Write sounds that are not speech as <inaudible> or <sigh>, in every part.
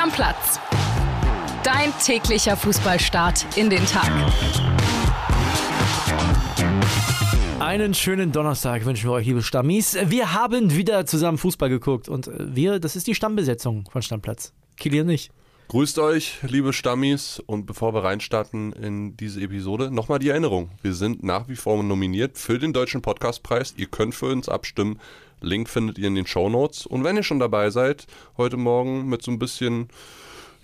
Stammplatz. Dein täglicher Fußballstart in den Tag. Einen schönen Donnerstag wünschen wir euch, liebe Stammis. Wir haben wieder zusammen Fußball geguckt und äh, wir, das ist die Stammbesetzung von Stammplatz. Kilian nicht. Grüßt euch, liebe Stammis. Und bevor wir reinstarten in diese Episode, nochmal die Erinnerung. Wir sind nach wie vor nominiert für den Deutschen Podcastpreis. Ihr könnt für uns abstimmen. Link findet ihr in den Show Notes. Und wenn ihr schon dabei seid, heute Morgen mit so ein bisschen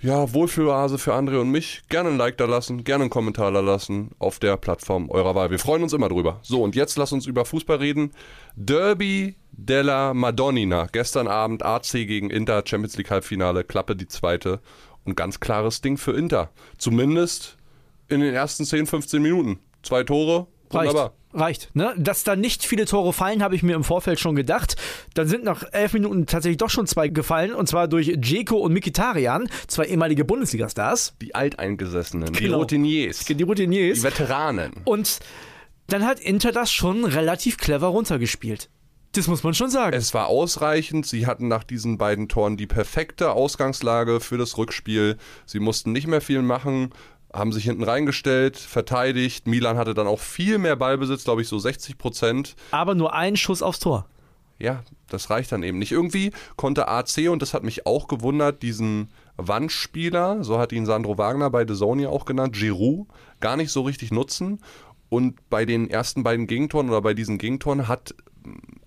ja, Wohlfühloase für André und mich, gerne ein Like da lassen, gerne einen Kommentar da lassen auf der Plattform eurer Wahl. Wir freuen uns immer drüber. So, und jetzt lasst uns über Fußball reden. Derby della Madonnina. Gestern Abend AC gegen Inter, Champions League Halbfinale, Klappe die zweite. Und ganz klares Ding für Inter. Zumindest in den ersten 10, 15 Minuten. Zwei Tore, wunderbar. Reicht. Reicht. Ne? Dass da nicht viele Tore fallen, habe ich mir im Vorfeld schon gedacht. Dann sind nach elf Minuten tatsächlich doch schon zwei gefallen. Und zwar durch Dzeko und Mikitarian, zwei ehemalige Bundesliga-Stars. Die Alteingesessenen, die Genau. Routiniers, Die Routiniers. die Veteranen. Und dann hat Inter das schon relativ clever runtergespielt. Das muss man schon sagen. Es war ausreichend. Sie hatten nach diesen beiden Toren die perfekte Ausgangslage für das Rückspiel. Sie mussten nicht mehr viel machen, haben sich hinten reingestellt, verteidigt. Milan hatte dann auch viel mehr Ballbesitz, glaube ich, so 60 Prozent. Aber nur ein Schuss aufs Tor. Ja, das reicht dann eben nicht. Irgendwie konnte AC, und das hat mich auch gewundert, diesen Wandspieler, so hat ihn Sandro Wagner bei The ja auch genannt, Giroud, gar nicht so richtig nutzen. Und bei den ersten beiden Gegentoren oder bei diesen Gegentoren hat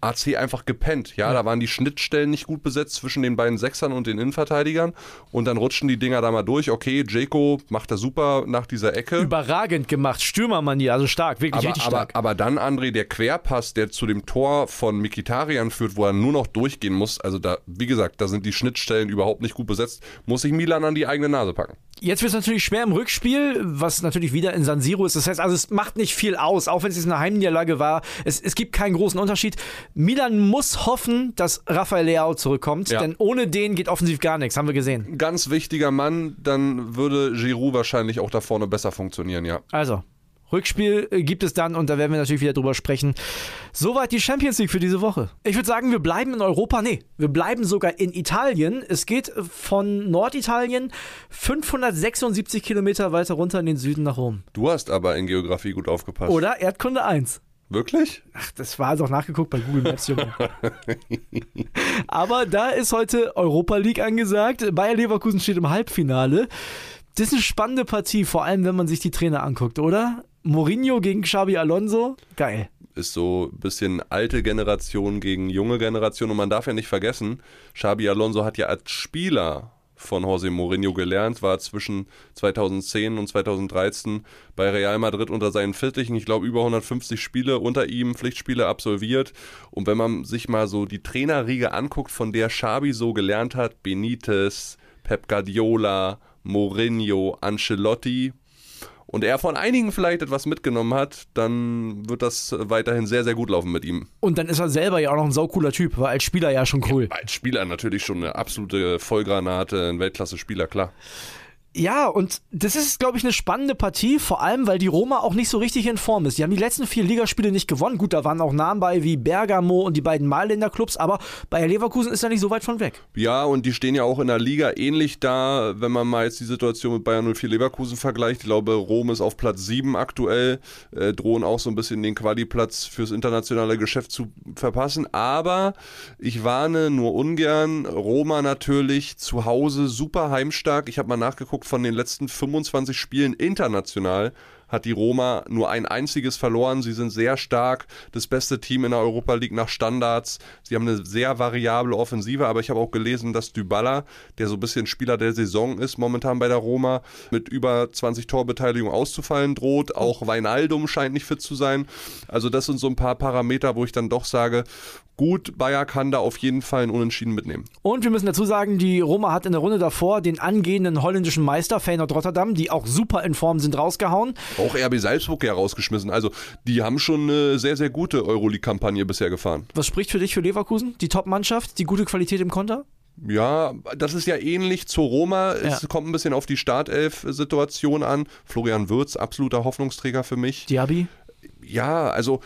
AC einfach gepennt. Ja, da waren die Schnittstellen nicht gut besetzt zwischen den beiden Sechsern und den Innenverteidigern. Und dann rutschen die Dinger da mal durch. Okay, Jeko macht das super nach dieser Ecke. Überragend gemacht. Stürmermanier, also stark, wirklich Aber, richtig aber, stark. aber dann, André, der Querpass, der zu dem Tor von Mikitarian führt, wo er nur noch durchgehen muss, also da, wie gesagt, da sind die Schnittstellen überhaupt nicht gut besetzt, muss sich Milan an die eigene Nase packen. Jetzt wird es natürlich schwer im Rückspiel, was natürlich wieder in San Siro ist. Das heißt, also es macht nicht viel aus, auch wenn es jetzt eine Heimniederlage war. Es, es gibt keinen großen Unterschied. Milan muss hoffen, dass Rafael Leao zurückkommt, Ja. denn ohne den geht offensiv gar nichts, haben wir gesehen. Ganz wichtiger Mann, dann würde Giroud wahrscheinlich auch da vorne besser funktionieren, ja. Also, Rückspiel gibt es dann und da werden wir natürlich wieder drüber sprechen. Soweit die Champions League für diese Woche. Ich würde sagen, wir bleiben in Europa. Nee, wir bleiben sogar in Italien. Es geht von Norditalien 576 Kilometer weiter runter in den Süden nach Rom. Du hast aber in Geografie gut aufgepasst. Oder Erdkunde 1. Wirklich? Ach, das war doch nachgeguckt bei Google Maps, Junge. <laughs> Aber da ist heute Europa League angesagt. Bayer Leverkusen steht im Halbfinale. Das ist eine spannende Partie, vor allem wenn man sich die Trainer anguckt, oder? Mourinho gegen Xabi Alonso. Geil. Ist so ein bisschen alte Generation gegen junge Generation und man darf ja nicht vergessen, Xabi Alonso hat ja als Spieler von José Mourinho gelernt, war zwischen 2010 und 2013 bei Real Madrid unter seinen Fittichen, ich glaube über 150 Spiele unter ihm, Pflichtspiele absolviert. Und wenn man sich mal so die Trainerriege anguckt, von der Xabi so gelernt hat, Benitez, Pep Guardiola, Mourinho, Ancelotti, und er von einigen vielleicht etwas mitgenommen hat, dann wird das weiterhin sehr, sehr gut laufen mit ihm. Und dann ist er selber ja auch noch ein saucooler Typ, war als Spieler ja schon cool. Als Spieler natürlich schon eine absolute Vollgranate, ein Weltklasse-Spieler, klar. Ja, und das ist, glaube ich, eine spannende Partie, vor allem, weil die Roma auch nicht so richtig in Form ist. Die haben die letzten vier Ligaspiele nicht gewonnen. Gut, da waren auch Namen bei wie Bergamo und die beiden Mailänder Clubs, aber Bayer Leverkusen ist da nicht so weit von weg. Ja, und die stehen ja auch in der Liga ähnlich da, wenn man mal jetzt die Situation mit Bayern 04 Leverkusen vergleicht. Ich glaube, Rom ist auf Platz 7 aktuell, äh, drohen auch so ein bisschen den Quali-Platz fürs internationale Geschäft zu verpassen. Aber ich warne nur ungern. Roma natürlich zu Hause super heimstark. Ich habe mal nachgeguckt, von den letzten 25 Spielen international hat die Roma nur ein einziges verloren. Sie sind sehr stark, das beste Team in der Europa League nach Standards. Sie haben eine sehr variable Offensive, aber ich habe auch gelesen, dass Dybala, der so ein bisschen Spieler der Saison ist, momentan bei der Roma, mit über 20 Torbeteiligung auszufallen droht. Auch Weinaldum scheint nicht fit zu sein. Also das sind so ein paar Parameter, wo ich dann doch sage, gut, Bayer kann da auf jeden Fall einen Unentschieden mitnehmen. Und wir müssen dazu sagen, die Roma hat in der Runde davor den angehenden holländischen Meister Feyenoord Rotterdam, die auch super in Form sind, rausgehauen. Auch RB Salzburg ja rausgeschmissen. Also die haben schon eine sehr, sehr gute Euroleague-Kampagne bisher gefahren. Was spricht für dich für Leverkusen? Die Top-Mannschaft, die gute Qualität im Konter? Ja, das ist ja ähnlich zur Roma. Es Ja. kommt ein bisschen auf die Startelf-Situation an. Florian Würz, absoluter Hoffnungsträger für mich. Diaby? Ja, also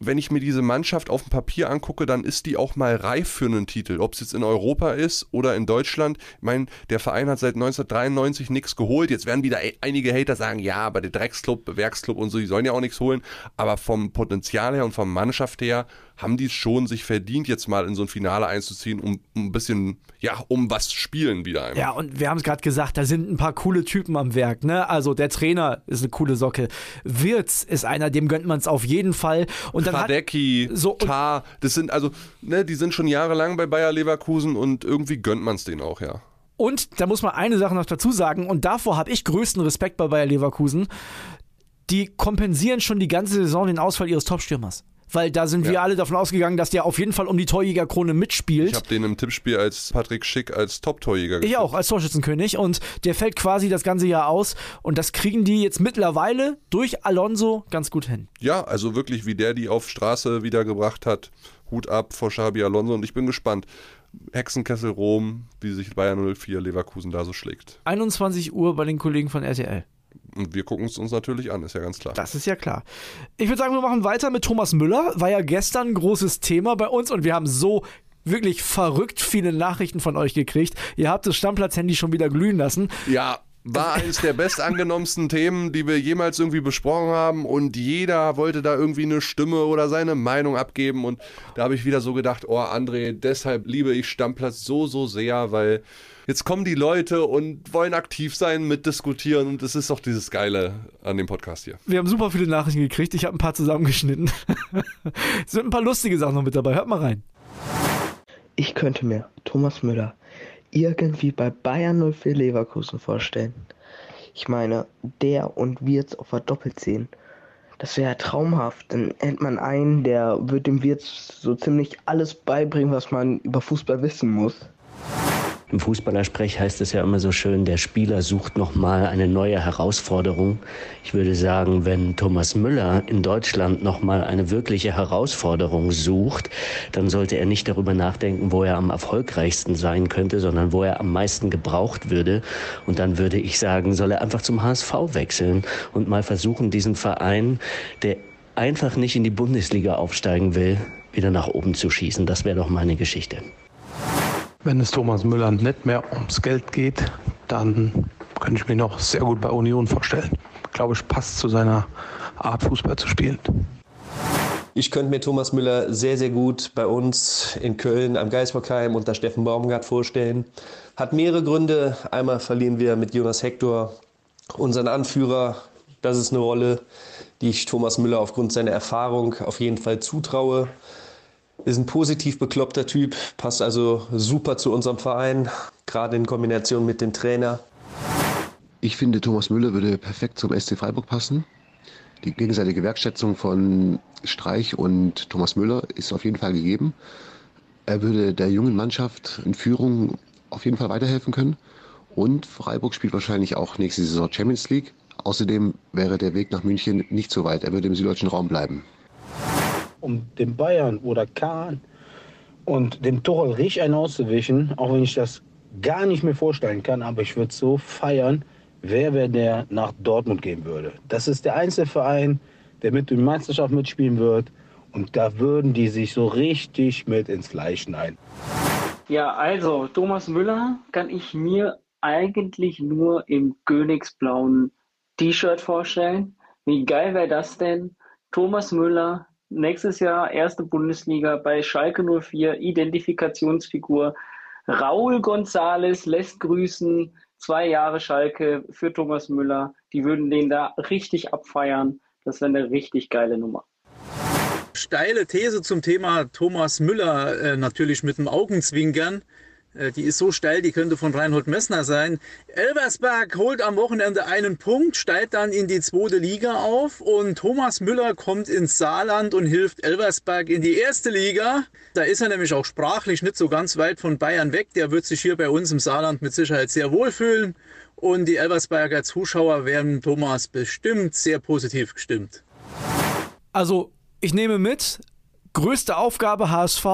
wenn ich mir diese Mannschaft auf dem Papier angucke, dann ist die auch mal reif für einen Titel. Ob es jetzt in Europa ist oder in Deutschland. Ich meine, der Verein hat seit 1993 nichts geholt. Jetzt werden wieder einige Hater sagen, ja, aber der Drecksclub, Werksclub und so, die sollen ja auch nichts holen. Aber vom Potenzial her und vom Mannschaft her haben die es schon sich verdient, jetzt mal in so ein Finale einzuziehen, um, um ein bisschen, ja, um was spielen wieder einmal. Ja, und wir haben es gerade gesagt, da sind ein paar coole Typen am Werk, ne? Also der Trainer ist eine coole Socke. Wirtz ist einer, dem gönnt man es auf jeden Fall. Und dann Radecki, so, Tar, das sind also, ne, die sind schon jahrelang bei Bayer Leverkusen und irgendwie gönnt man es denen auch, ja. Und da muss man eine Sache noch dazu sagen, und davor habe ich größten Respekt bei Bayer Leverkusen. Die kompensieren schon die ganze Saison den Ausfall ihres Topstürmers weil da sind ja. wir alle davon ausgegangen, dass der auf jeden Fall um die Torjägerkrone mitspielt. Ich habe den im Tippspiel als Patrick Schick als Top-Torjäger Ich auch, als Torschützenkönig und der fällt quasi das ganze Jahr aus und das kriegen die jetzt mittlerweile durch Alonso ganz gut hin. Ja, also wirklich, wie der die auf Straße wiedergebracht hat, Hut ab vor Xabi Alonso und ich bin gespannt. Hexenkessel Rom, wie sich Bayern 04 Leverkusen da so schlägt. 21 Uhr bei den Kollegen von RTL. Und wir gucken es uns natürlich an, ist ja ganz klar. Das ist ja klar. Ich würde sagen, wir machen weiter mit Thomas Müller. War ja gestern ein großes Thema bei uns und wir haben so wirklich verrückt viele Nachrichten von euch gekriegt. Ihr habt das Stammplatz-Handy schon wieder glühen lassen. Ja, war eines der bestangenommensten <laughs> Themen, die wir jemals irgendwie besprochen haben und jeder wollte da irgendwie eine Stimme oder seine Meinung abgeben und da habe ich wieder so gedacht, oh André, deshalb liebe ich Stammplatz so, so sehr, weil jetzt kommen die Leute und wollen aktiv sein, mitdiskutieren und das ist doch dieses Geile an dem Podcast hier. Wir haben super viele Nachrichten gekriegt, ich habe ein paar zusammengeschnitten. es <laughs> sind ein paar lustige Sachen noch mit dabei, hört mal rein. Ich könnte mir Thomas Müller irgendwie bei Bayern 04 Leverkusen vorstellen. Ich meine, der und Wirtz auf der Doppelzehn. Das wäre ja traumhaft. Dann hätte man einen, der wird dem Wirtz so ziemlich alles beibringen, was man über Fußball wissen muss. Im Fußballersprech heißt es ja immer so schön, der Spieler sucht nochmal eine neue Herausforderung. Ich würde sagen, wenn Thomas Müller in Deutschland nochmal eine wirkliche Herausforderung sucht, dann sollte er nicht darüber nachdenken, wo er am erfolgreichsten sein könnte, sondern wo er am meisten gebraucht würde. Und dann würde ich sagen, soll er einfach zum HSV wechseln und mal versuchen, diesen Verein, der einfach nicht in die Bundesliga aufsteigen will, wieder nach oben zu schießen. Das wäre doch meine Geschichte. Wenn es Thomas Müller nicht mehr ums Geld geht, dann könnte ich mir noch sehr gut bei Union vorstellen. Glaube ich, passt zu seiner Art, Fußball zu spielen. Ich könnte mir Thomas Müller sehr, sehr gut bei uns in Köln am Geisbockheim unter Steffen Baumgart vorstellen. Hat mehrere Gründe. Einmal verlieren wir mit Jonas Hector unseren Anführer. Das ist eine Rolle, die ich Thomas Müller aufgrund seiner Erfahrung auf jeden Fall zutraue. Ist ein positiv bekloppter Typ, passt also super zu unserem Verein, gerade in Kombination mit dem Trainer. Ich finde, Thomas Müller würde perfekt zum SC Freiburg passen. Die gegenseitige Wertschätzung von Streich und Thomas Müller ist auf jeden Fall gegeben. Er würde der jungen Mannschaft in Führung auf jeden Fall weiterhelfen können. Und Freiburg spielt wahrscheinlich auch nächste Saison Champions League. Außerdem wäre der Weg nach München nicht so weit. Er würde im süddeutschen Raum bleiben um dem Bayern oder Kahn und dem Tuchel richtig einen auszuwischen, auch wenn ich das gar nicht mehr vorstellen kann, aber ich würde so feiern, wer wäre der nach Dortmund gehen würde. Das ist der einzige Verein, der mit der Meisterschaft mitspielen wird und da würden die sich so richtig mit ins Fleisch schneiden. Ja, also Thomas Müller kann ich mir eigentlich nur im königsblauen T-Shirt vorstellen. Wie geil wäre das denn? Thomas Müller nächstes Jahr erste Bundesliga bei Schalke 04, Identifikationsfigur. Raul González lässt grüßen, zwei Jahre Schalke für Thomas Müller. Die würden den da richtig abfeiern. Das wäre eine richtig geile Nummer. Steile These zum Thema Thomas Müller, äh, natürlich mit dem Augenzwinkern. Äh, die ist so steil, die könnte von Reinhold Messner sein. Elversberg holt am Wochenende einen Punkt, steigt dann in die zweite Liga auf und Thomas Müller kommt ins Saarland und hilft Elversberg in die erste Liga. Da ist er nämlich auch sprachlich nicht so ganz weit von Bayern weg. Der wird sich hier bei uns im Saarland mit Sicherheit sehr wohlfühlen. Und die Elversberger Zuschauer werden Thomas bestimmt sehr positiv gestimmt. Also, ich nehme mit, größte Aufgabe HSV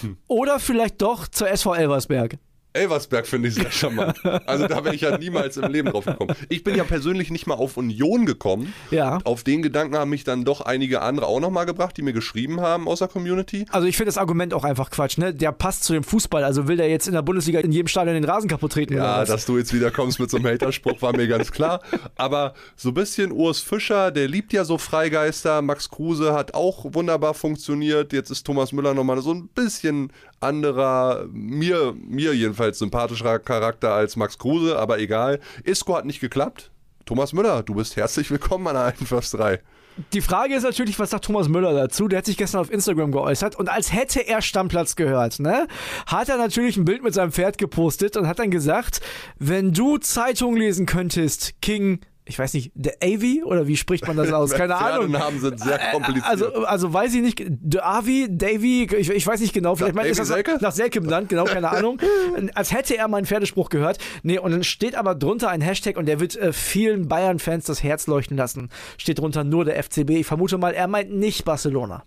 hm. oder vielleicht doch zur SV Elversberg? Elversberg finde ich sehr charmant. Also da wäre ich ja niemals im Leben drauf gekommen. Ich bin ja persönlich nicht mal auf Union gekommen. Ja. Auf den Gedanken haben mich dann doch einige andere auch nochmal gebracht, die mir geschrieben haben aus der Community. Also ich finde das Argument auch einfach Quatsch, ne? Der passt zu dem Fußball. Also will der jetzt in der Bundesliga in jedem Stadion den Rasen kaputt treten Ja, dass du jetzt wieder kommst mit so einem Haterspruch, war mir ganz klar. Aber so ein bisschen Urs Fischer, der liebt ja so Freigeister. Max Kruse hat auch wunderbar funktioniert. Jetzt ist Thomas Müller nochmal so ein bisschen anderer, mir, mir jedenfalls sympathischerer Charakter als Max Kruse, aber egal. Isco hat nicht geklappt. Thomas Müller, du bist herzlich willkommen an der alten Försterei. Die Frage ist natürlich, was sagt Thomas Müller dazu? Der hat sich gestern auf Instagram geäußert und als hätte er Stammplatz gehört, ne? Hat er natürlich ein Bild mit seinem Pferd gepostet und hat dann gesagt, wenn du Zeitung lesen könntest, King ich weiß nicht, der Avi oder wie spricht man das <laughs> aus? Keine Ahnung. Pferdenamen sind sehr kompliziert. Also, also weiß ich nicht, De Avi, Davy, ich, ich weiß nicht genau, vielleicht Nach ist das Selke? nach Selke benannt, genau, keine Ahnung. <laughs> Als hätte er meinen Pferdespruch gehört. Nee, und dann steht aber drunter ein Hashtag und der wird äh, vielen Bayern-Fans das Herz leuchten lassen. Steht drunter nur der FCB. Ich vermute mal, er meint nicht Barcelona.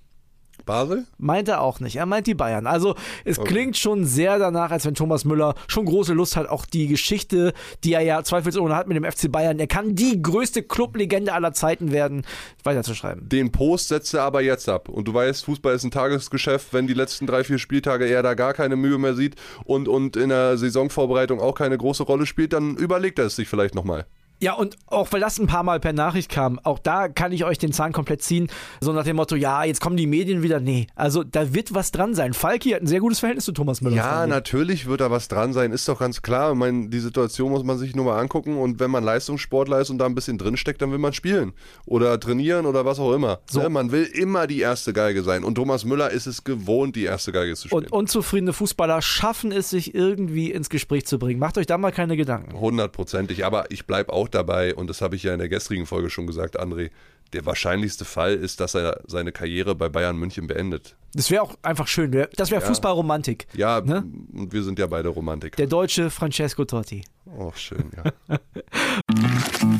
Basel? Meint er auch nicht. Er meint die Bayern. Also es klingt schon sehr danach, als wenn Thomas Müller schon große Lust hat, auch die Geschichte, die er ja zweifelsohne hat mit dem FC Bayern. Er kann die größte Clublegende aller Zeiten werden, weiterzuschreiben. Den Post setzt er aber jetzt ab. Und du weißt, Fußball ist ein Tagesgeschäft. Wenn die letzten drei, vier Spieltage er da gar keine Mühe mehr sieht und, und in der Saisonvorbereitung auch keine große Rolle spielt, dann überlegt er es sich vielleicht nochmal. Ja, und auch weil das ein paar Mal per Nachricht kam, auch da kann ich euch den Zahn komplett ziehen. So nach dem Motto, ja, jetzt kommen die Medien wieder. Nee, also da wird was dran sein. Falki hat ein sehr gutes Verhältnis zu Thomas Müller. Ja, natürlich wird da was dran sein, ist doch ganz klar. Ich meine, die Situation muss man sich nur mal angucken und wenn man Leistungssportler ist und da ein bisschen drinsteckt, dann will man spielen oder trainieren oder was auch immer. So. Ne? Man will immer die erste Geige sein und Thomas Müller ist es gewohnt, die erste Geige zu spielen. Und unzufriedene Fußballer schaffen es, sich irgendwie ins Gespräch zu bringen. Macht euch da mal keine Gedanken. Hundertprozentig, aber ich bleibe auch dabei und das habe ich ja in der gestrigen Folge schon gesagt, André. Der wahrscheinlichste Fall ist, dass er seine Karriere bei Bayern München beendet. Das wäre auch einfach schön. Das wäre Ja. Fußballromantik. Ja, Ne? und wir sind ja beide Romantiker. Der deutsche Francesco Totti. Oh, schön, ja. <laughs>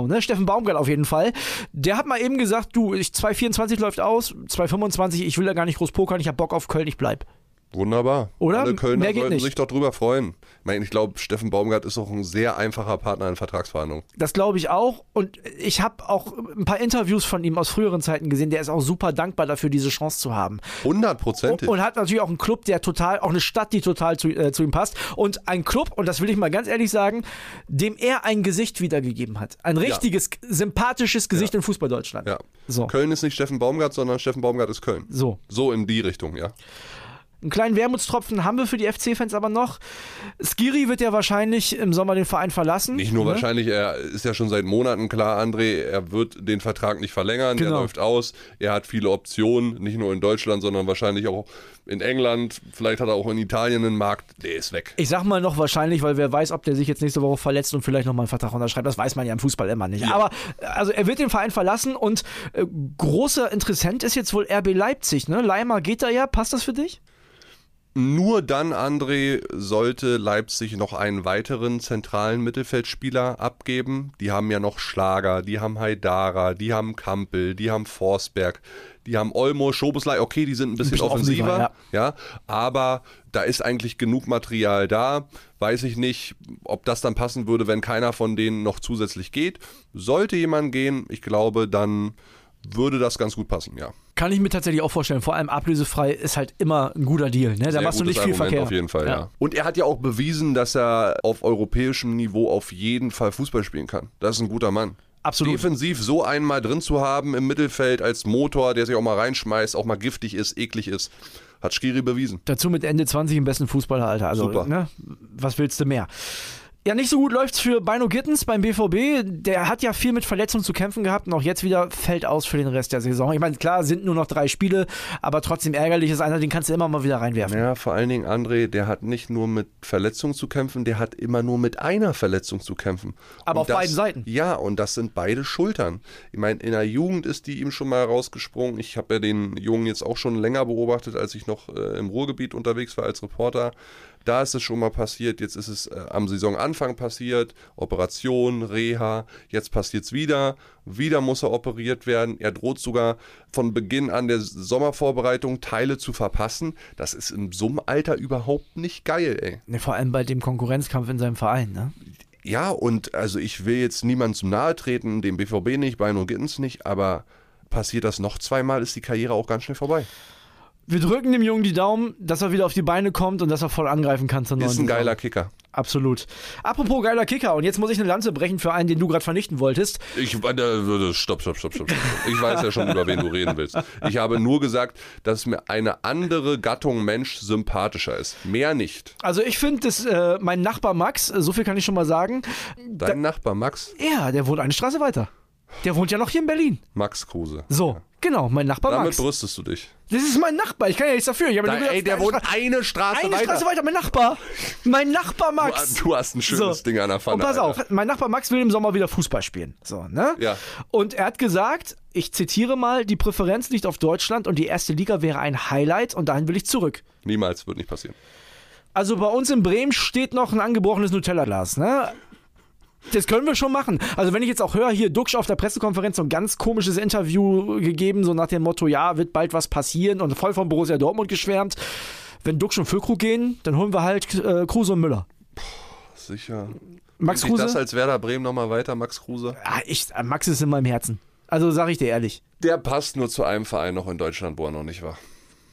ne? Steffen Baumgart auf jeden Fall. Der hat mal eben gesagt, du, ich 224 läuft aus, 225, ich will da gar nicht groß pokern, ich hab Bock auf Köln, ich bleib. Wunderbar. Oder? Alle Kölner Mehr geht sollten nicht. sich doch drüber freuen. Ich meine, ich glaube, Steffen Baumgart ist auch ein sehr einfacher Partner in Vertragsverhandlungen. Das glaube ich auch. Und ich habe auch ein paar Interviews von ihm aus früheren Zeiten gesehen. Der ist auch super dankbar dafür, diese Chance zu haben. Hundertprozentig. Und hat natürlich auch einen Club, der total, auch eine Stadt, die total zu, äh, zu ihm passt. Und ein Club, und das will ich mal ganz ehrlich sagen, dem er ein Gesicht wiedergegeben hat. Ein richtiges, sympathisches Gesicht in Fußball-Deutschland. Ja. So. Köln ist nicht Steffen Baumgart, sondern Steffen Baumgart ist Köln. So. So in die Richtung, ja. Einen kleinen Wermutstropfen haben wir für die FC-Fans aber noch. Skiri wird ja wahrscheinlich im Sommer den Verein verlassen. Nicht nur ne? wahrscheinlich, er ist ja schon seit Monaten klar, André, er wird den Vertrag nicht verlängern, der Genau. läuft aus. Er hat viele Optionen, nicht nur in Deutschland, sondern wahrscheinlich auch in England. Vielleicht hat er auch in Italien einen Markt. Der ist weg. Ich sag mal noch wahrscheinlich, weil wer weiß, ob der sich jetzt nächste Woche verletzt und vielleicht nochmal einen Vertrag unterschreibt. Das weiß man ja im Fußball immer nicht. Aber also er wird den Verein verlassen und äh, großer Interessent ist jetzt wohl RB Leipzig. Ne? Leimer geht da ja. Passt das für dich? Nur dann, André, sollte Leipzig noch einen weiteren zentralen Mittelfeldspieler abgeben. Die haben ja noch Schlager, die haben Haidara, die haben Kampel, die haben Forsberg, die haben Olmo, Schobeslei. Okay, die sind ein bisschen, bisschen offensiver, offensiver, ja. aber da ist eigentlich genug Material da. Weiß ich nicht, ob das dann passen würde, wenn keiner von denen noch zusätzlich geht. Sollte jemand gehen, ich glaube, dann würde das ganz gut passen, ja. Kann ich mir tatsächlich auch vorstellen. Vor allem ablösefrei ist halt immer ein guter Deal. Ne? Da Sehr machst du nicht viel Argument Verkehr. Auf jeden Fall, ja. Und er hat ja auch bewiesen, dass er auf europäischem Niveau auf jeden Fall Fußball spielen kann. Das ist ein guter Mann. Absolut. Defensiv so einen mal drin zu haben im Mittelfeld als Motor, der sich auch mal reinschmeißt, auch mal giftig ist, eklig ist, hat Skiri bewiesen. Dazu mit Ende 20 im besten Fußballeralter. Also, Super. Ne? Was willst du mehr? Ja, nicht so gut läuft's für Bino Gittens beim BVB. Der hat ja viel mit Verletzungen zu kämpfen gehabt und auch jetzt wieder fällt aus für den Rest der Saison. Ich meine, klar, sind nur noch drei Spiele, aber trotzdem ärgerlich ist einer, den kannst du immer mal wieder reinwerfen. Ja, vor allen Dingen André, der hat nicht nur mit Verletzungen zu kämpfen, der hat immer nur mit einer Verletzung zu kämpfen. Aber Und auf das, beiden Seiten. Ja, und das sind beide Schultern. Ich meine, in der Jugend ist die ihm schon mal rausgesprungen. Ich habe ja den Jungen jetzt auch schon länger beobachtet, als ich noch äh, im Ruhrgebiet unterwegs war als Reporter. Da ist es schon mal passiert, jetzt ist es äh, am Saisonanfang passiert, Operation, Reha, jetzt passiert es wieder, wieder muss er operiert werden, er droht sogar von Beginn an der Sommervorbereitung Teile zu verpassen. Das ist im Summalter überhaupt nicht geil, ey. Ne, vor allem bei dem Konkurrenzkampf in seinem Verein. Ne? Ja, und also ich will jetzt niemandem zum nahe treten, dem BVB nicht, Beino Gittens nicht, aber passiert das noch zweimal, ist die Karriere auch ganz schnell vorbei. Wir drücken dem Jungen die Daumen, dass er wieder auf die Beine kommt und dass er voll angreifen kann zur neuen Ist ein geiler Kicker. Absolut. Apropos geiler Kicker, und jetzt muss ich eine Lanze brechen für einen, den du gerade vernichten wolltest. Ich, äh, stopp, stopp, stopp, stopp. Ich weiß ja schon, über wen du reden willst. Ich habe nur gesagt, dass mir eine andere Gattung Mensch sympathischer ist. Mehr nicht. Also ich finde, dass äh, mein Nachbar Max, äh, so viel kann ich schon mal sagen, Dein Nachbar Max, ja, der wohnt eine Straße weiter. Der wohnt ja noch hier in Berlin. Max Kruse. So, genau, mein Nachbar Damit Max. brüstest du dich. Das ist mein Nachbar, ich kann ja nichts dafür. Ich habe Da, nur gesagt, ey, der eine wohnt eine Straße eine weiter. Straße weiter, mein Nachbar. Mein Nachbar Max. Du, du hast ein schönes Ding an der Pfanne. Und pass Alter. auf, mein Nachbar Max will im Sommer wieder Fußball spielen. So, ne? Ja. Und er hat gesagt, ich zitiere mal, die Präferenz liegt auf Deutschland und die erste Liga wäre ein Highlight und dahin will ich zurück. Niemals, wird nicht passieren. Also bei uns in Bremen steht noch ein angebrochenes Nutella-Glas, ne? Das können wir schon machen. Also wenn ich jetzt auch höre, hier Duxch auf der Pressekonferenz so ein ganz komisches Interview gegeben, so nach dem Motto, ja, wird bald was passieren und voll von Borussia Dortmund geschwärmt. Wenn Duxch und Füllkrug gehen, dann holen wir halt äh, Kruse und Müller. Sicher. Max Kruse? das als Werder Bremen nochmal weiter, Max Kruse? Ah, ich, äh, Max ist in meinem Herzen. Also sag ich dir ehrlich. Der passt nur zu einem Verein noch in Deutschland, wo er noch nicht war.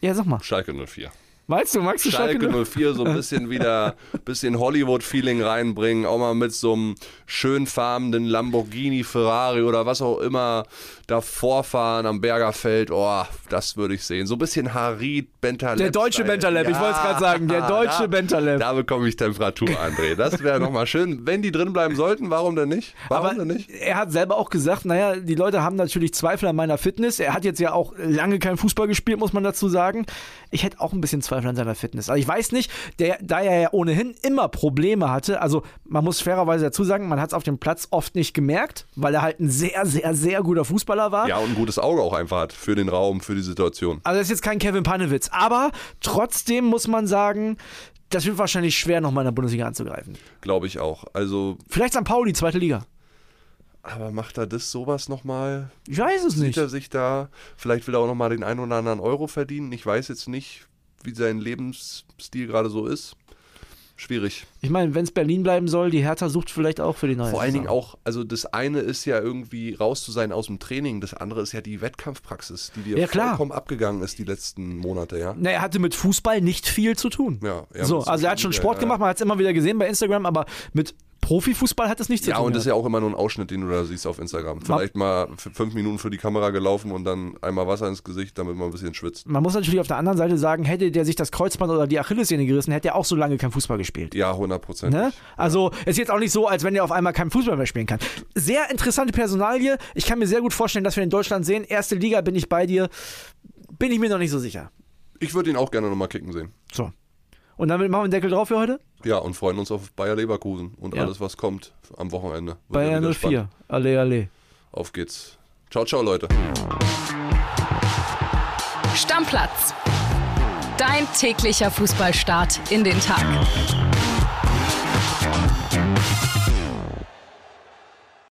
Ja, sag mal. Schalke 04. Meinst du, Max ist Schalke Schalke 04 so ein bisschen wieder, <laughs> bisschen Hollywood-Feeling reinbringen, auch mal mit so einem schön farbenen Lamborghini, Ferrari oder was auch immer davor fahren am Bergerfeld. Oh, das würde ich sehen. So ein bisschen Harid, Bentaleb. Der deutsche. Bentaleb, ich wollte es gerade sagen, der <laughs> deutsche da, Bentaleb. Da bekomme ich Temperatur, André. Das wäre nochmal schön. Wenn die drin bleiben sollten, warum denn nicht? Warum Aber denn nicht? er hat selber auch gesagt, naja, die Leute haben natürlich Zweifel an meiner Fitness. Er hat jetzt ja auch lange kein Fußball gespielt, muss man dazu sagen. Ich hätte auch ein bisschen Zweifel an seiner Fitness. Also ich weiß nicht, der, da er ja ohnehin immer Probleme hatte, also man muss fairerweise dazu sagen, man hat es auf dem Platz oft nicht gemerkt, weil er halt ein sehr, sehr, sehr guter Fußballer war. Ja, und ein gutes Auge auch einfach hat für den Raum, für die Situation. Also das ist jetzt kein Kevin Panewitz, aber trotzdem muss man sagen, das wird wahrscheinlich schwer, nochmal in der Bundesliga anzugreifen. Glaube ich auch. Also, Vielleicht St. Pauli, zweite Liga. aber macht er das sowas nochmal? Ich weiß es Sieht nicht. er sich da, vielleicht will er auch nochmal den einen oder anderen Euro verdienen. Ich weiß jetzt nicht, wie sein Lebensstil gerade so ist. Schwierig. Ich meine, wenn es Berlin bleiben soll, die Hertha sucht vielleicht auch für die neue Vor allen. Dingen auch, also das eine ist ja irgendwie raus zu sein aus dem Training, das andere ist ja die Wettkampfpraxis, die dir Ja, klar. vollkommen abgegangen ist die letzten Monate, ja. Na, er hatte mit Fußball nicht viel zu tun. Ja, ja, so, also er hat schon Sport Media, gemacht, man hat es immer wieder gesehen bei Instagram, aber mit Profifußball hat das nichts zu Ja, tun. und das ist ja auch immer nur ein Ausschnitt, den du da siehst auf Instagram. Vielleicht mal fünf Minuten für die Kamera gelaufen und dann einmal Wasser ins Gesicht, damit man ein bisschen schwitzt. Man muss natürlich auf der anderen Seite sagen, hätte der sich das Kreuzband oder die Achillessehne gerissen, hätte er auch so lange kein Fußball gespielt. Ja, 100 Prozent. Ne? Also ist jetzt auch nicht so, als wenn er auf einmal keinen Fußball mehr spielen kann. Sehr interessante Personalie. Ich kann mir sehr gut vorstellen, dass wir in Deutschland sehen. Erste Liga bin ich bei dir. Bin ich mir noch nicht so sicher. Ich würde ihn auch gerne nochmal kicken sehen. So. Und damit machen wir den Deckel drauf für heute. Ja, und freuen uns auf Bayer Leverkusen und Ja. alles, was kommt am Wochenende. Wird wieder 04. spannend. Alle, alle. Auf geht's. Ciao, ciao, Leute. Stammplatz. Dein täglicher Fußballstart in den Tag.